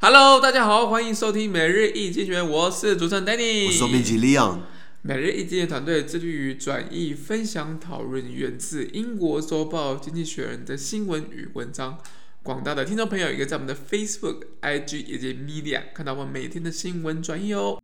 Hello，大家好，欢迎收听每日一经济学，我是主持人 Danny，我是编辑 Leon。每日一经济学团队致力于转译、分享、讨论源自英国周报《经济学人》的新闻与文章。广大的听众朋友，也可以在我们的 Facebook、IG 以及 Media 看到我们每天的新闻转译哦。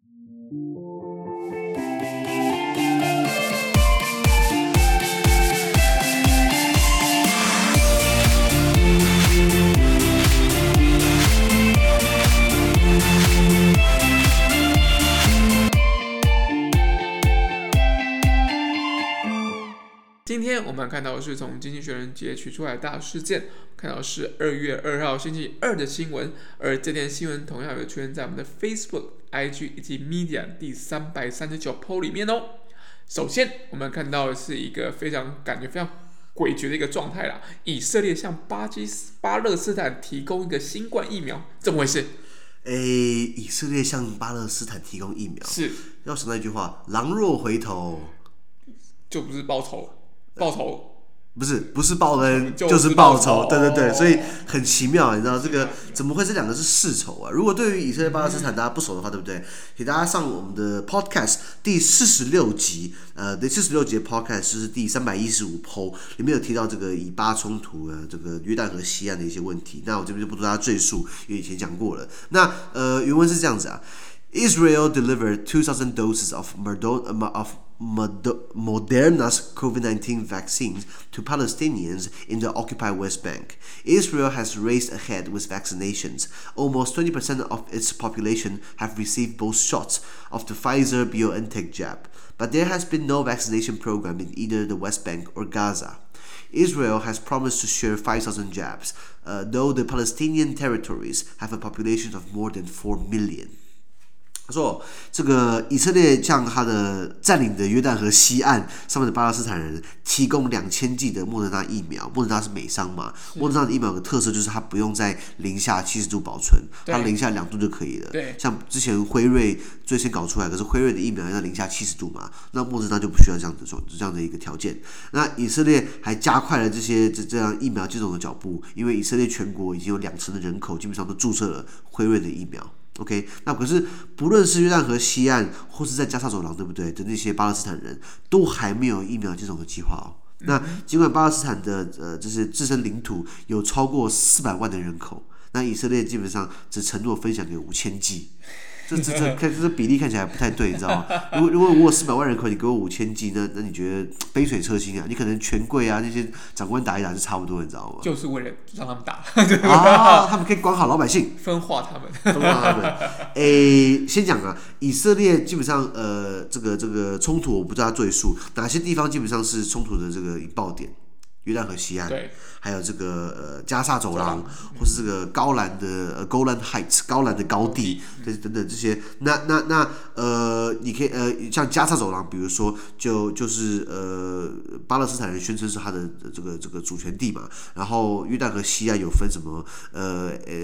天我们看到的是从《经济学人》截取出来的大事件，看到是二月二号星期二的新闻，而这篇新闻同样也出现在我们的 Facebook、IG 以及 Media 第三百三十九 po 里面哦。首先，我们看到的是一个非常感觉非常诡谲的一个状态啦，以色列向巴基巴勒斯坦提供一个新冠疫苗，怎么回事？诶，以色列向巴勒斯坦提供疫苗，是要说那句话：狼若回头，就不是报仇。报仇不是不是报恩，就就是报仇。哦、对对对，所以很奇妙，你知道这个怎么会这两个是世仇啊？如果对于以色列巴勒斯坦大家不熟的话，对不对？给大家上我们的 podcast 第四十六集，呃，第四十六集的 podcast 是第三百一十五 po，里面有提到这个以巴冲突啊，这个约旦河西岸的一些问题。那我这边就不多大家赘述，因为以前讲过了。那呃，原文是这样子啊：Israel delivered two thousand doses of Merdon of Moderna's COVID-19 vaccines to Palestinians in the occupied West Bank. Israel has raced ahead with vaccinations. Almost 20% of its population have received both shots of the Pfizer BioNTech jab, but there has been no vaccination program in either the West Bank or Gaza. Israel has promised to share 5,000 jabs, uh, though the Palestinian territories have a population of more than 4 million. 他说：“这个以色列向他的占领的约旦河西岸上面的巴勒斯坦人提供两千剂的莫德纳疫苗。莫德纳是美商嘛？莫德纳的疫苗有个特色就是它不用在零下七十度保存，它零下两度就可以了。对，像之前辉瑞最先搞出来，可是辉瑞的疫苗要零下七十度嘛，那莫德纳就不需要这样子说这样的一个条件。那以色列还加快了这些这这样疫苗接种的脚步，因为以色列全国已经有两成的人口基本上都注射了辉瑞的疫苗。” OK，那可是不论是约旦河西岸或是在加沙走廊，对不对？的那些巴勒斯坦人都还没有疫苗接种的计划哦。那尽管巴勒斯坦的呃，就是自身领土有超过四百万的人口，那以色列基本上只承诺分享给五千剂。这这这看这比例看起来不太对，你知道吗？如果如果我四百万人口，你给我五千 G，，那那你觉得杯水车薪啊？你可能权贵啊那些长官打一打就差不多，你知道吗？就是为了让他们打 啊，他们可以管好老百姓，分化他们，分化他们。诶，先讲啊，以色列基本上呃，这个这个冲突我不知道赘述哪些地方基本上是冲突的这个引爆点。约旦河西岸，对，还有这个呃加沙走廊，或是这个高兰的呃 Golan Heights 高兰的高地，这等等这些，那那那呃，你可以呃像加沙走廊，比如说就就是呃巴勒斯坦人宣称是他的这个这个主权地嘛，然后约旦河西岸有分什么呃呃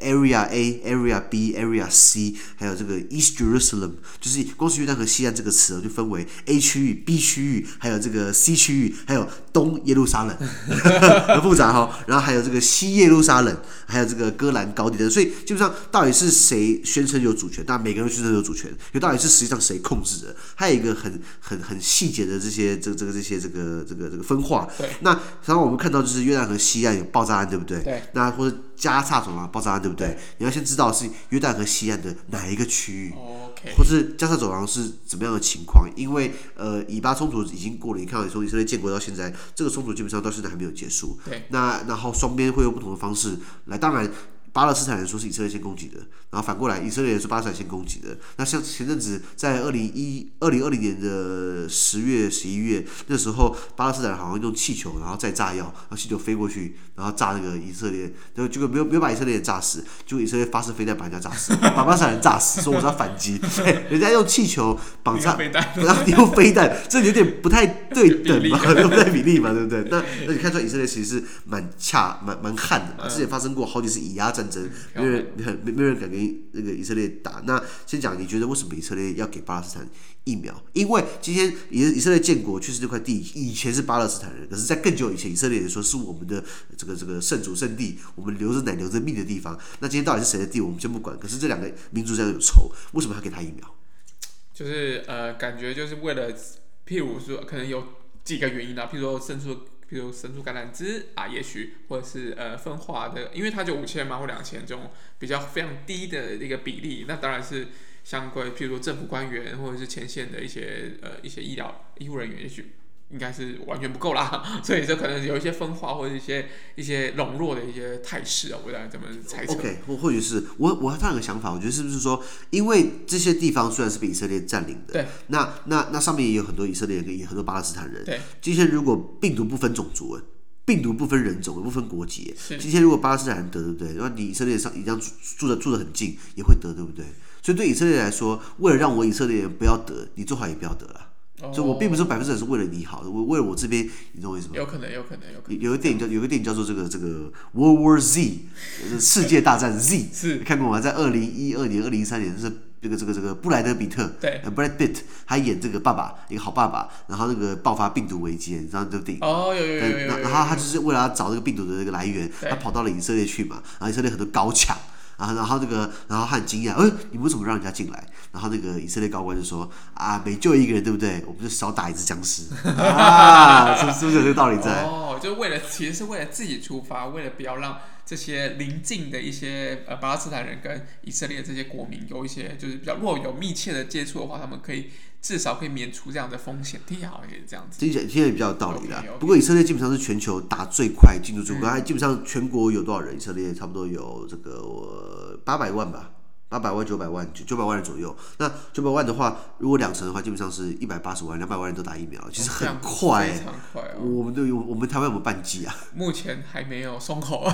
Area A、Area B、Area C，还有这个 East Jerusalem，就是光是约旦河西岸这个词就分为 A 区域、B 区域，还有这个 C 区域，还有东耶路撒冷。很复杂哈，然后还有这个西耶路撒冷，还有这个戈兰高地的，所以基本上到底是谁宣称有主权？但每个人宣称有主权，就到底是实际上谁控制的？还有一个很很很细节的这些这这个这些这个这个这个分化。对，那然后我们看到就是约旦河西岸有爆炸案，对不对？对。那或者加萨什么爆炸案，对不对？对你要先知道是约旦河西岸的哪一个区域。哦或是加沙走廊是怎么样的情况？因为呃，以巴冲突已经过了，你看从以色列建国到现在，这个冲突基本上到现在还没有结束。对，那然后双边会用不同的方式来，当然。巴勒斯坦人说是以色列先攻击的，然后反过来以色列人说巴勒斯坦先攻击的。那像前阵子在二零一二零二零年的十月十一月那时候，巴勒斯坦人好像用气球，然后再炸药，然后气球飞过去，然后炸那个以色列，就结果没有没有把以色列人炸死，结果以色列发射飞弹把人家炸死，把巴勒斯坦人炸死，说我是要反击，人家用气球绑炸，然后你用飞弹，这有点不太对等嘛，不太比例嘛，对不对？那那你看出来以色列其实是蛮恰蛮蛮悍的嘛，之前发生过好几次以压。战争，没有人没没有人敢跟那个以色列打。那先讲，你觉得为什么以色列要给巴勒斯坦疫苗？因为今天以以色列建国确实这块地以前是巴勒斯坦人，可是，在更久以前，以色列人说是我们的这个这个圣主圣地，我们留着奶留着命的地方。那今天到底是谁的地，我们先不管。可是这两个民族这样有仇，为什么要给他疫苗？就是呃，感觉就是为了，譬如说，可能有几个原因啊，譬如说。比如生出橄榄枝啊，也许或者是呃分化的，因为它就五千嘛或两千这种比较非常低的一个比例，那当然是相关，譬如说政府官员或者是前线的一些呃一些医疗医护人员，也许。应该是完全不够啦，所以这可能有一些分化或者一些一些笼络的一些态势啊，我来怎么猜测？OK，或或许是我我还有个想法，我觉得是不是说，因为这些地方虽然是被以色列占领的，对，那那那上面也有很多以色列人，也很多巴勒斯坦人，对，今天如果病毒不分种族，病毒不分人种，不分国籍，是今天如果巴勒斯坦人得，对不对？那你以色列上一样住住的住的很近，也会得，对不对？所以对以色列来说，为了让我以色列人不要得，你最好也不要得了。就我并不是百分之百是为了你好，我为了我这边，你懂我意思吗？有可能，有可能，有可能。有个电影叫有个电影叫做这个这个 World War Z，世界大战 Z，是你看过吗？在二零一二年、二零一三年，是这个这个这个布莱德比特，对，Brad Pitt，他演这个爸爸，一个好爸爸，然后那个爆发病毒危机，你知道这个电影？哦，有有有有有。然后他就是为了要找这个病毒的这个来源，他跑到了以色列去嘛，然后以色列很多高墙。然后，然后这个，然后他很惊讶，哎，你们为什么让人家进来？然后那个以色列高官就说：啊，每救一个人，对不对？我们就少打一只僵尸。啊，是是不是有这个道理在？哦，就为了，其实是为了自己出发，为了不要让这些邻近的一些呃巴勒斯坦人跟以色列这些国民有一些就是比较若有密切的接触的话，他们可以。至少可以免除这样的风险，听起来好像也是这样子。听起来听起来比较有道理的。Okay, okay. 不过以色列基本上是全球打最快进入中国，嗯、基本上全国有多少人？以色列差不多有这个八百万吧。八百万、九百万、九九百万人左右。那九百万的话，如果两成的话，基本上是一百八十万、两百万人都打疫苗，其实很快，非常快哦。我们都有，我们台湾有没有半剂啊？目前还没有松口，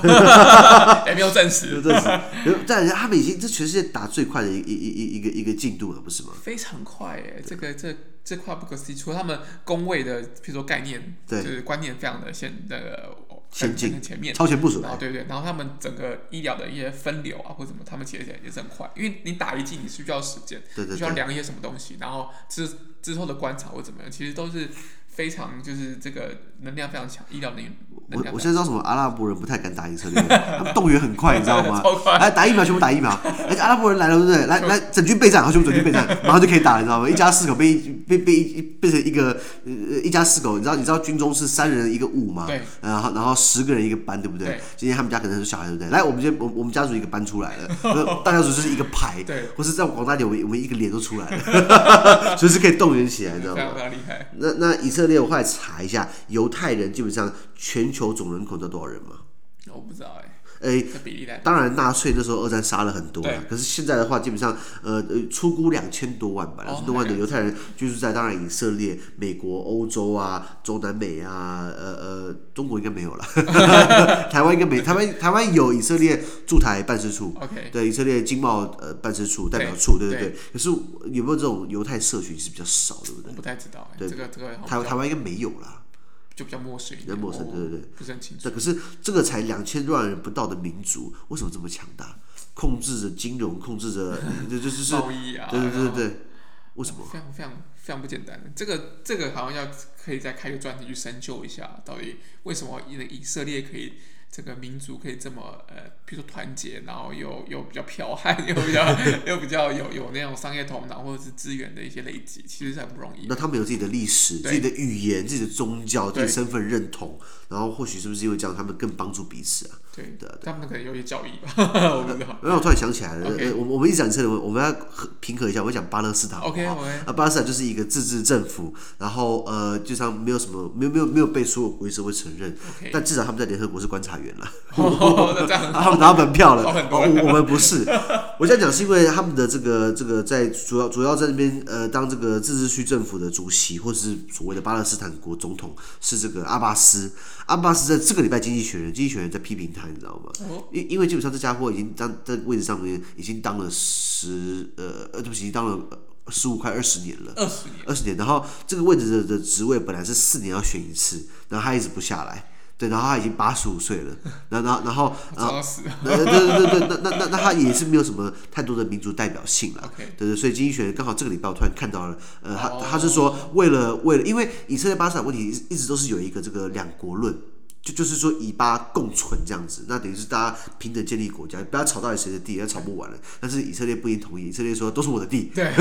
还没有证实。证实。但他们已经这全世界打最快的一、一、一、一个一个进度了，不是吗？非常快哎，这个这这块不可思议。除了他们工位的，比如说概念，对，就是观念非常的现那个。先进前面超前部署，然后对对，然后他们整个医疗的一些分流啊，或者什么，他们其实也是很快，因为你打一剂你需要时间，对对对，需要量一些什么东西，然后之之后的观察或怎么样，其实都是非常就是这个能量非常强，医疗能力。我我现在知道什么阿拉伯人不太敢打以色列，他们动员很快，你知道吗？来打疫苗，全部打疫苗。而且阿拉伯人来了，对不对？来 来，整军备战，然后全部整军备战，马上就可以打了，你知道吗？一家四口被被被变成一个呃一家四口，你知道你知道军中是三人一个伍嘛？对。然后然后十个人一个班，对不对？今天他们家可能是小孩，对不对？来，我们今天我我们家族一个班出来了，大家族就是一个排，对。或是再广大点，我们我们一个连都出来了，随时可以动员起来，你知道吗？非常厉害。那那以色列，我后来查一下，犹太人基本上全球总人口都多少人吗？我不知道哎、欸。哎，当然纳粹那时候二战杀了很多啊，可是现在的话，基本上呃呃，出估两千多万吧，两千多万的犹太人居住在当然以色列、美国、欧洲啊、中南美啊，呃呃，中国应该没有了，台湾应该没，台湾台湾有以色列驻台办事处，OK，对，以色列经贸呃办事处代表处，对对对，可是有没有这种犹太社群是比较少，对不对？我不太知道，对。这个这个台台湾应该没有啦。就比较陌生一点，陌生，对对对，不是很清楚。对，可是这个才两千多万人不到的民族，为什么这么强大？控制着金融，控制着，这就是 贸易啊，对对对对，为什么？非常非常非常不简单。这个这个好像要可以再开个专题去深究一下，到底为什么以以色列可以。这个民族可以这么呃，比如说团结，然后又又比较剽悍，又比较又比较有有那种商业头脑或者是资源的一些累积，其实是很不容易。那他们有自己的历史、自己的语言、自己的宗教、自己的身份认同，然后或许是不是因为这样，他们更帮助彼此啊？对的，他们可能有些教义吧。我不知道。然后我突然想起来了，我我们一展车的，我们要平和一下，我讲巴勒斯坦。OK OK。啊，巴勒斯坦就是一个自治政府，然后呃，就像没有什么，没有没有没有被所有国际社会承认，但至少他们在联合国是观察员了。他们拿到门票了，我们不是。我这样讲是因为他们的这个这个在主要主要在那边呃当这个自治区政府的主席，或是所谓的巴勒斯坦国总统是这个阿巴斯。阿巴斯在这个礼拜经济学人经济学人在批评他，你知道吗？因因为基本上这家伙已经当在位置上面已经当了十呃呃对不起，已经当了十五快二十年了，二十年，二十年。然后这个位置的的职位本来是四年要选一次，然后他一直不下来。对，然后他已经八十五岁了，然后然后然后早死 了。对对对对，那那那那他也是没有什么太多的民族代表性了。对对，所以经济学刚好这个礼拜我突然看到了，呃，他哦他是说为了为了，因为以色列巴勒斯坦问题一直都是有一个这个两国论。就就是说以巴共存这样子，那等于是大家平等建立国家，不要吵到底谁的地，要吵不完了。但是以色列不一定同意，以色列说都是我的地。对，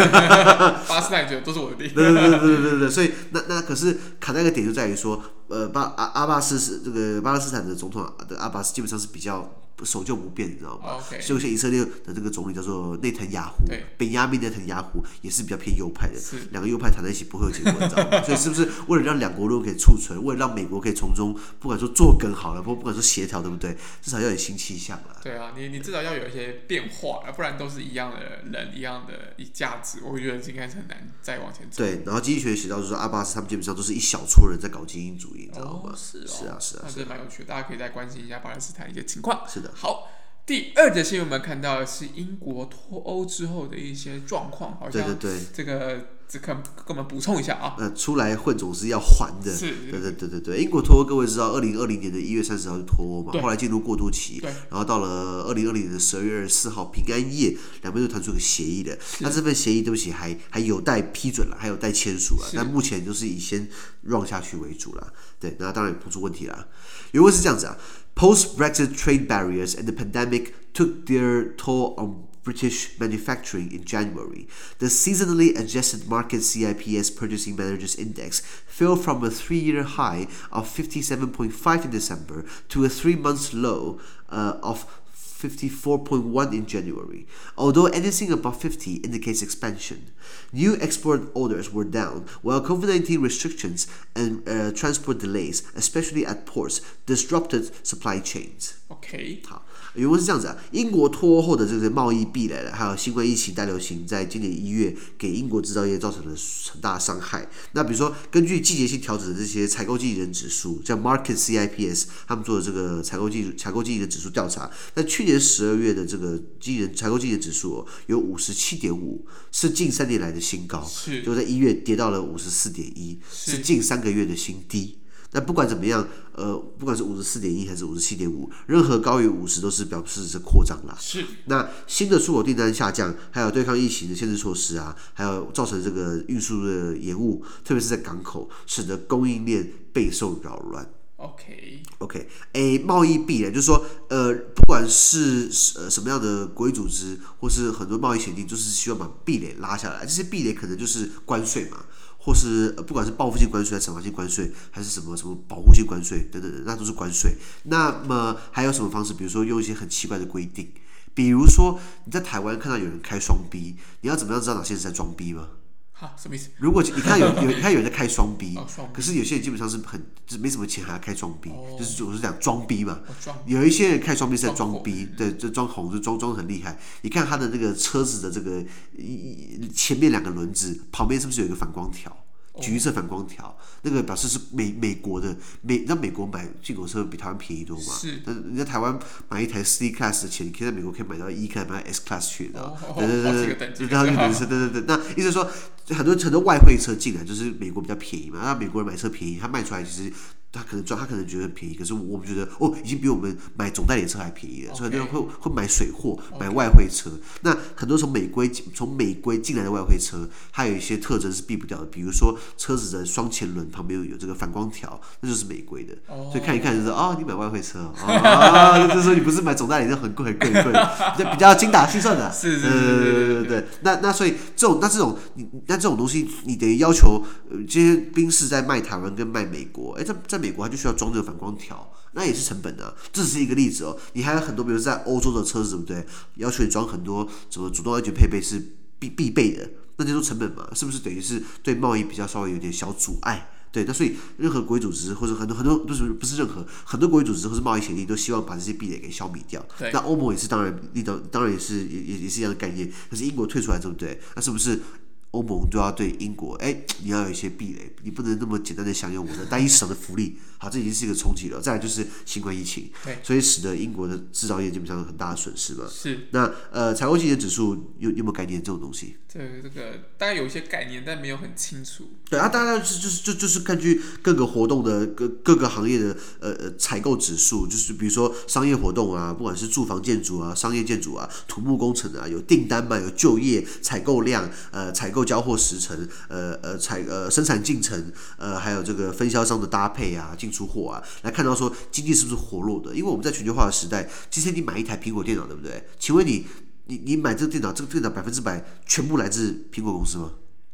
巴斯坦觉得都是我的地。对对对对对对对，所以那那可是卡那个点就在于说，呃，巴阿阿巴斯是这个巴勒斯坦的总统的阿巴斯基本上是比较。守旧不变，你知道吗.所以，像以色列的这个总理叫做内藤雅胡，本雅明内藤雅胡也是比较偏右派的。两个右派谈在一起不会有结果，你知道吗？所以，是不是为了让两国都可以促存，为了让美国可以从中不管说做梗好了，不不管说协调，对不对？至少要有新气象了。对啊，你你至少要有一些变化，不然都是一样的人，一样的一价值，我觉得应该是很难再往前走。对，然后经济学写到就是说，阿巴斯他们基本上都是一小撮人在搞精英主义，你知道吗？哦是哦，是啊，是啊，那这蛮有趣的，大家可以再关心一下巴勒斯坦一些情况。是的，好。第二则新闻，我们看到的是英国脱欧之后的一些状况，好像对对对，这个这可给我们补充一下啊。呃，出来混总是要还的，是，对对对对对。英国脱欧，各位知道，二零二零年的一月三十号就脱欧嘛，后来进入过渡期，然后到了二零二零年的十二月二十四号平安夜，两边就谈出个协议的。那这份协议，对不起，还还有待批准了，还有待签署了，但目前就是以先 run 下去为主了。对，那当然也不出问题了。原文是这样子啊。Post-Brexit trade barriers and the pandemic took their toll on British manufacturing in January. The seasonally adjusted market CIPS Purchasing Managers Index fell from a three-year high of 57.5 in December to a three-month low uh, of 54.1 in January. Although anything above 50 indicates expansion, new export orders were down, while COVID-19 restrictions and uh, transport delays, especially at ports, disrupted supply chains. OK，好，原文是这样子啊，英国脱欧后的这个贸易壁垒，还有新冠疫情大流行，在今年一月给英国制造业造成了很大的伤害。那比如说，根据季节性调整的这些采购经理人指数，像 Market CIPS，他们做的这个采购经采购经理人指数调查，那去年十二月的这个经理人采购经理人指数、哦、有五十七点五，是近三年来的新高，就在一月跌到了五十四点一，是近三个月的新低。那不管怎么样，呃，不管是五十四点一还是五十七点五，任何高于五十都是表示是扩张啦。是。那新的出口订单下降，还有对抗疫情的限制措施啊，还有造成这个运输的延误，特别是在港口，使得供应链备受扰乱。OK。OK，诶，贸易壁垒就是说，呃，不管是呃什么样的国际组织，或是很多贸易协定，就是希望把壁垒拉下来。这些壁垒可能就是关税嘛。或是不管是报复性关税惩罚性关税，还是什么什么保护性关税等等，那都是关税。那么还有什么方式？比如说用一些很奇怪的规定，比如说你在台湾看到有人开双逼你要怎么样知道哪些人在装逼吗？哈，什么意思？如果你看有有 你看有人在开双逼哦、可是有些人基本上是很就是没什么钱还要开双逼、哦、就是我是讲装逼嘛。哦、有一些人开双逼是在装逼，对，就装红就装装很厉害。你看他的那个车子的这个前面两个轮子旁边是不是有一个反光条？橘色反光条，那个表示是美美国的美，让美国买进口车比台湾便宜多嘛？是。但是你在台湾买一台 C Class 的钱，你可以在美国可以买到 E Class，买到 S Class 去的。哦。对对对对，对然后就等于是对对对。那意思说，很多很多外汇车进来就是美国比较便宜嘛，那美国人买车便宜，他卖出来其实。他可能赚，他可能觉得很便宜，可是我们觉得哦，已经比我们买总代理车还便宜了所以很多人会会买水货，买外汇车。那很多从美规从美规进来的外汇车，它有一些特征是避不掉的，比如说车子的双前轮旁边有这个反光条，那就是美规的。Oh. 所以看一看就是哦，你买外汇车哦，就是说你不是买总代理，就很贵很贵很贵，就比较精打细算的。是是是对对对。那那所以这种那这种你那这种东西，你等于要求呃这些宾士在卖台湾跟卖美国，哎，在在。美国它就需要装这个反光条，那也是成本的啊。这只是一个例子哦。你还有很多，比如在欧洲的车子，对不对？要求你装很多什么主动安全配备是必必备的，那这都成本嘛？是不是等于是对贸易比较稍微有点小阻碍？对，那所以任何国际组织或者很多很多不是不是任何很多国际组织或是贸易协定都希望把这些壁垒给消灭掉。那欧盟也是当然，当当然也是也也也是一样的概念。可是英国退出来，对不对？那是不是？欧盟都要对英国，哎，你要有一些壁垒，你不能那么简单的享有我的单一市场的福利。好，这已经是一个冲击了。再来就是新冠疫情，对，所以使得英国的制造业基本上有很大的损失嘛。是。那呃，采购经理指数有有没有概念这种东西？对、这个大概有一些概念，但没有很清楚。对啊，大家就是就是就就是根据各个活动的各各个行业的呃呃采购指数，就是比如说商业活动啊，不管是住房建筑啊、商业建筑啊、土木工程啊，有订单嘛，有就业采购量，呃，采购交货时程，呃呃采呃生产进程，呃还有这个分销商的搭配啊，进出货啊，来看到说经济是不是活络的？因为我们在全球化的时代，今天你买一台苹果电脑，对不对？请问你你你买这个电脑，这个电脑百分之百全部来自苹果公司吗？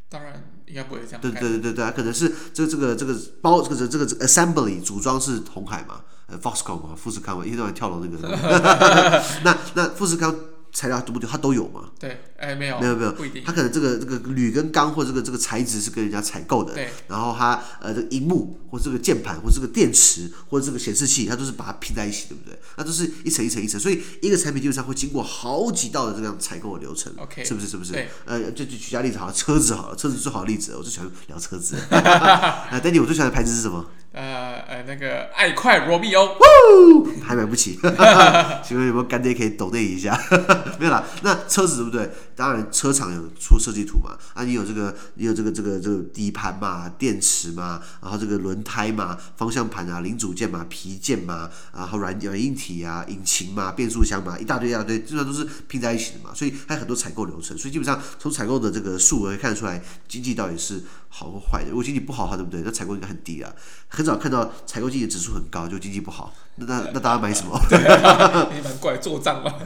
当然应该不会这样。对对对对对，可能是这个这个这个包这个这个 assembly 组装是红海嘛，呃 Foxconn 嘛，富士康嘛，一天到晚跳楼那个。那那富士康。材料多不多？它都有吗？对，哎，没有，没有，没有，不一定。它可能这个这个铝跟钢或这个这个材质是跟人家采购的，对。然后它呃这个荧幕或这个键盘或这个电池或者这个显示器，它都是把它拼在一起，对不对？那都是一层一层一层，所以一个产品基本上会经过好几道的这样采购的流程，OK，是不是？是不是？对。呃，就就举下例子好了，车子好了，车子最好的例子，我最喜欢聊车子。啊，Danny，我最喜欢的牌子是什么？呃呃，那个爱快罗密欧，还买不起，请问有没有干爹可以抖内一下？没有啦，那车子对不对？当然车厂有出设计图嘛，啊，你有这个，你有这个这个这个底盘嘛，电池嘛，然后这个轮胎嘛，方向盘啊，零组件嘛，皮件嘛，然后软软硬体啊，引擎嘛，变速箱嘛，一大堆一大堆，基本上都是拼在一起的嘛，所以还有很多采购流程，所以基本上从采购的这个数额看出来，经济到底是好或坏的。如果经济不好的话，对不对？那采购应该很低啊。很少看到采购经济指数很高，就经济不好，那那那大家买什么？你蛮过来做账嘛。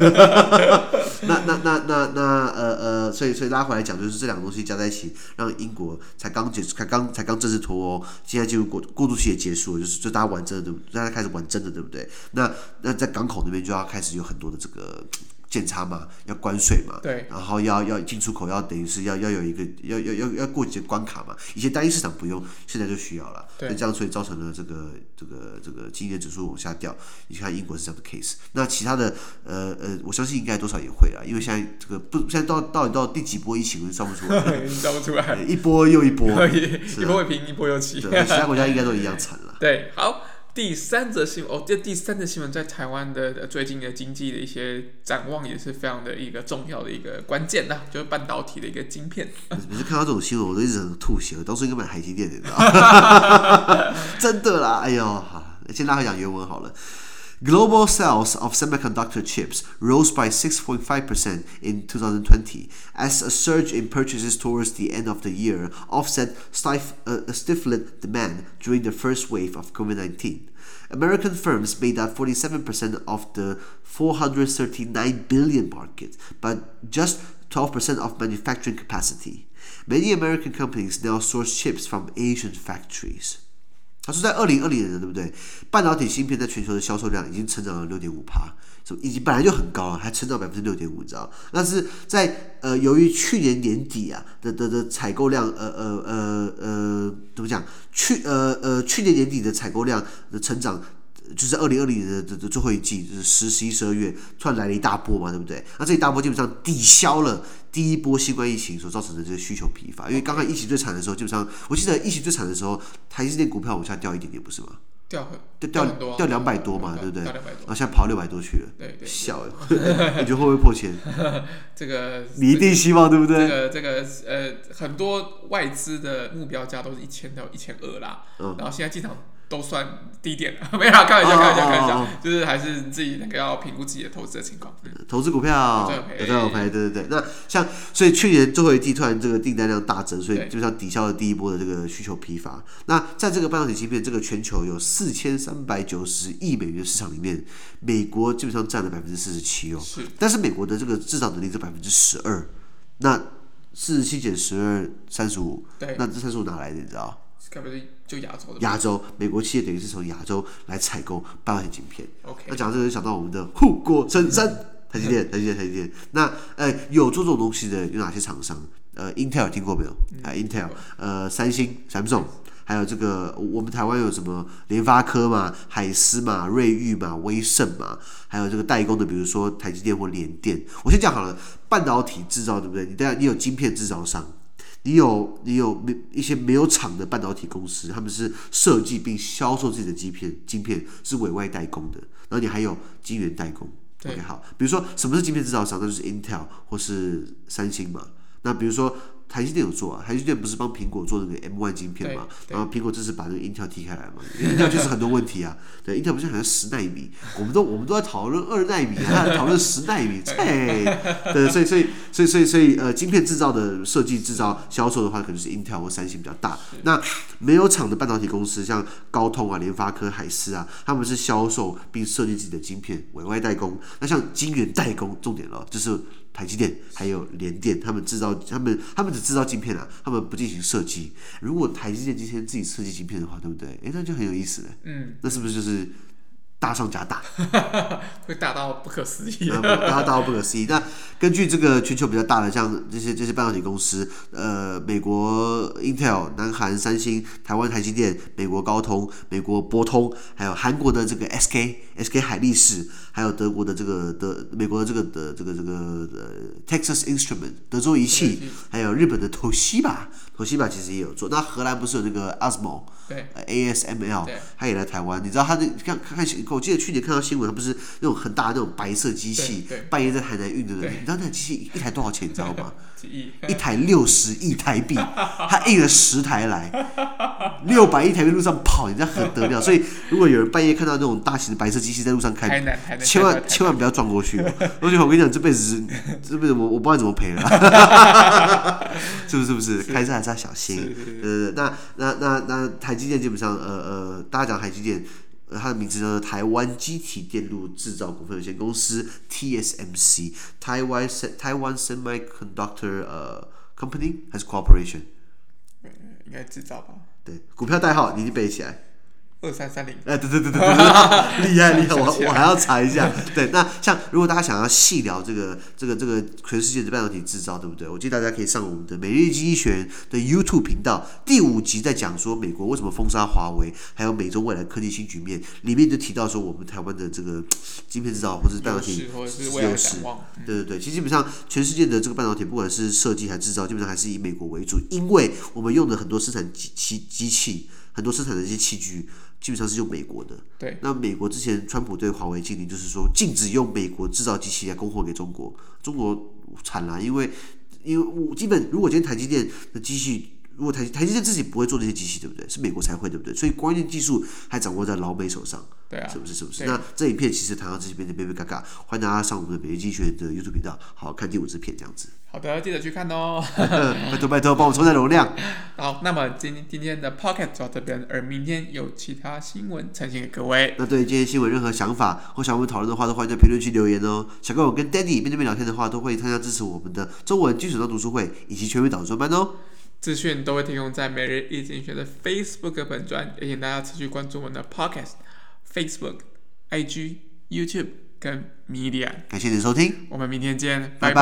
那那那那那呃呃，所以所以拉回来讲，就是这两个东西加在一起，让英国才刚结束，才刚才刚正式脱欧，现在进入过过渡期也结束了，就是就大家玩真的，对不对？大家开始玩真的，对不对？那那在港口那边就要开始有很多的这个。检查嘛，要关税嘛，对，然后要要进出口要等于是要要有一个要要要要过几个关卡嘛，以前单一市场不用，现在就需要了，对，这样所以造成了这个这个这个经济指数往下掉。你看英国是这样的 case，那其他的呃呃，我相信应该多少也会啊，因为现在这个不现在到到底到第几波疫情，我就算不出来，算不出来，一波又一波，一波未平一波又起，对，其他国家应该都一样惨了。对，好。第三则新闻哦，这第三则新闻在台湾的最近的经济的一些展望也是非常的一个重要的一个关键呐，就是半导体的一个晶片。每次看到这种新闻，我都一直很吐血，当初应该买海基电，的？真的啦，哎呦，好，先拉回讲原文好了。Global sales of semiconductor chips rose by 6.5% in 2020 as a surge in purchases towards the end of the year offset stif uh, stifled demand during the first wave of COVID-19. American firms made up 47% of the 439 billion market, but just 12% of manufacturing capacity. Many American companies now source chips from Asian factories. 他说，在二零二零年，对不对？半导体芯片在全球的销售量已经成长了六点五趴，已经本来就很高了，还成长百分之六点五，你知道？但是在呃，由于去年年底啊的的的采购量，呃呃呃呃，怎么讲？去呃呃，去年年底的采购量的成长。就是二零二零年的的的最后一季，就是十、十一、十二月，突然来了一大波嘛，对不对？那这一大波基本上抵消了第一波新冠疫情所造成的这个需求疲乏，因为刚刚疫情最惨的时候，基本上我记得疫情最惨的时候，台积电股票往下掉一点点，不是吗？掉掉掉掉两百多嘛，对不对？掉两百多，然后现在跑六百多去了，对对，笑，你觉得会不会破千？这个 你一定希望对不对？这个这个呃，很多外资的目标价都是一千到一千二啦，嗯，然后现在进场。都算低点了，没有啦，开玩笑，开玩笑，开玩笑，就是还是自己那个要评估自己的投资的情况。投资股票有赚有赔，对对对。那像所以去年最后一季突然这个订单量大增，所以基本上抵消了第一波的这个需求疲乏。那在这个半导体芯片，这个全球有四千三百九十亿美元市场里面，美国基本上占了百分之四十七哦。是。但是美国的这个制造能力是百分之十二，那四十七减十二，三十五。对。那这三十五哪来的？你知道？该不是就亚洲的？亚洲，美国企业等于是从亚洲来采购半导体晶片。OK，那讲到这个，就想到我们的护国神山台积电，台积电，台积电。那呃，有做这种东西的有哪些厂商？呃，Intel 听过没有？啊，Intel，呃，三星、Samsung，还有这个我们台湾有什么联发科嘛、海思嘛、瑞昱嘛、威盛嘛，还有这个代工的，比如说台积电或联电。我先讲好了，半导体制造对不对？你等下你有晶片制造商。你有你有没一些没有厂的半导体公司，他们是设计并销售自己的晶片，晶片是委外代工的。然后你还有晶圆代工。OK，好，比如说什么是晶片制造商，那就是 Intel 或是三星嘛。那比如说。台积电有做啊，台积电不是帮苹果做那个 M1 晶片嘛？然后苹果这次把那个 Intel 踢开来嘛，Intel 就是很多问题啊。对，Intel 不是好像十纳米，我们都我们都在讨论二纳米，还 在讨论十纳米，对，对，所以所以所以所以所以呃，晶片制造的设计、制造、销售的话，可能是 Intel 或三星比较大。那没有厂的半导体公司，像高通啊、联发科、海思啊，他们是销售并设计自己的晶片，委外代工。那像晶圆代工，重点了，就是。台积电还有联电，他们制造，他们他们只制造晶片啊，他们不进行设计。如果台积电今天自己设计晶片的话，对不对？诶，那就很有意思了。嗯，那是不是就是？大上加大，会大到不可思议。大到不可思议。那根据这个全球比较大的，像这些这些半导体公司，呃，美国 Intel、南韩三星、台湾台积电、美国高通、美国博通，还有韩国的这个 SK、SK 海力士，还有德国的这个德、美国的这个的这个这个呃 Texas Instrument 德州仪器，还有日本的 Toshiba，Toshiba 其实也有做。那荷兰不是有那个 ASML？对，ASML，他也来台湾。你知道他那看看看，我记得去年看到新闻，他不是那种很大的那种白色机器，半夜在台南运的。你知道那机器一台多少钱？你知道吗？一台六十亿台币，他印了十台来，六百亿台币路上跑，你知道很得了。所以如果有人半夜看到那种大型的白色机器在路上开，千万千万不要撞过去。而且我跟你讲，这辈子这辈子我我不知道怎么赔了，是不是？是不是？开车还是要小心。呃，那那那那台积电基本上，呃呃，大家讲台积电。它的名字叫做台湾机体电路制造股份有限公司 （TSMC），台湾台湾 Semiconductor 呃 Company 还是 Corporation？嗯，应该制造吧。对，股票代号你已经背起来。二三三零，哎，对对对对对，厉害 厉害，我我还要查一下。对，那像如果大家想要细聊这个这个这个全世界的半导体制造，对不对？我建议大家可以上我们的每日经济学人的 YouTube 频道，第五集在讲说美国为什么封杀华为，还有美中未来科技新局面，里面就提到说我们台湾的这个晶片制造或者是半导体优势。对对对，其实基本上全世界的这个半导体，不管是设计还是制造，基本上还是以美国为主，因为我们用的很多生产机机机器，很多生产的一些器具。基本上是用美国的。对。那美国之前川普对华为禁令，就是说禁止用美国制造机器来供货给中国。中国惨了，因为因为我基本如果今天台积电的机器，如果台台积电自己不会做这些机器，对不对？是美国才会，对不对？所以关键技术还掌握在老美手上。对啊。是不是？是不是？那这影片其实谈到这边的边边嘎嘎，欢迎大家上我们的每日经济的 YouTube 频道，好好看第五支片这样子。好的，记得去看哦。拜托拜托，帮我充下流量。好，那么今今天的 Podcast 就到这边，而明天有其他新闻呈现给各位。那对于今天新闻任何想法或想我们讨论的话，都欢迎在评论区留言哦。想跟我跟 Daddy 面对面聊天的话，都会参加支持我们的中文基础上读书会以及全民导专班哦。资讯都会提供在每日一经济学的 Facebook 本专，也请大家持续关注我们的 Podcast、Facebook、IG、YouTube 跟 Media。感谢你的收听，我们明天见，拜拜。拜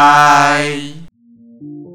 拜。